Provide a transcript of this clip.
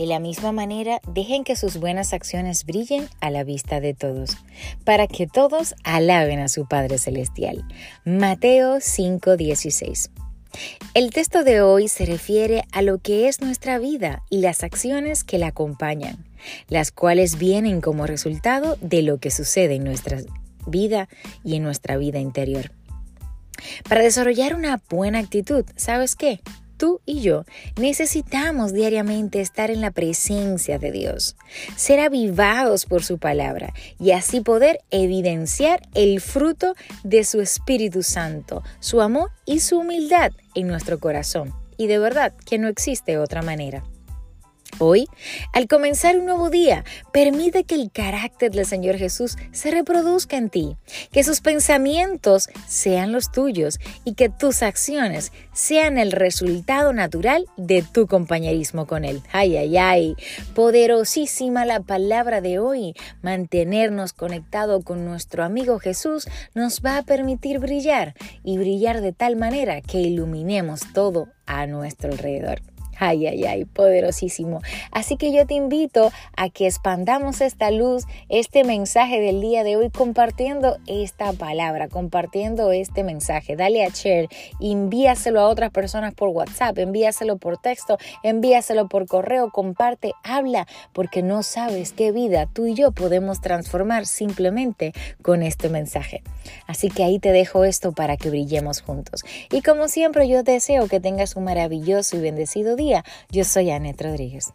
De la misma manera, dejen que sus buenas acciones brillen a la vista de todos, para que todos alaben a su Padre Celestial. Mateo 5:16. El texto de hoy se refiere a lo que es nuestra vida y las acciones que la acompañan, las cuales vienen como resultado de lo que sucede en nuestra vida y en nuestra vida interior. Para desarrollar una buena actitud, ¿sabes qué? Tú y yo necesitamos diariamente estar en la presencia de Dios, ser avivados por su palabra y así poder evidenciar el fruto de su Espíritu Santo, su amor y su humildad en nuestro corazón. Y de verdad que no existe otra manera. Hoy, al comenzar un nuevo día, permite que el carácter del Señor Jesús se reproduzca en ti, que sus pensamientos sean los tuyos y que tus acciones sean el resultado natural de tu compañerismo con Él. Ay, ay, ay, poderosísima la palabra de hoy. Mantenernos conectado con nuestro amigo Jesús nos va a permitir brillar y brillar de tal manera que iluminemos todo a nuestro alrededor. Ay, ay, ay, poderosísimo. Así que yo te invito a que expandamos esta luz, este mensaje del día de hoy, compartiendo esta palabra, compartiendo este mensaje. Dale a share, envíaselo a otras personas por WhatsApp, envíaselo por texto, envíaselo por correo, comparte, habla, porque no sabes qué vida tú y yo podemos transformar simplemente con este mensaje. Así que ahí te dejo esto para que brillemos juntos. Y como siempre, yo deseo que tengas un maravilloso y bendecido día yo soy Anet Rodríguez.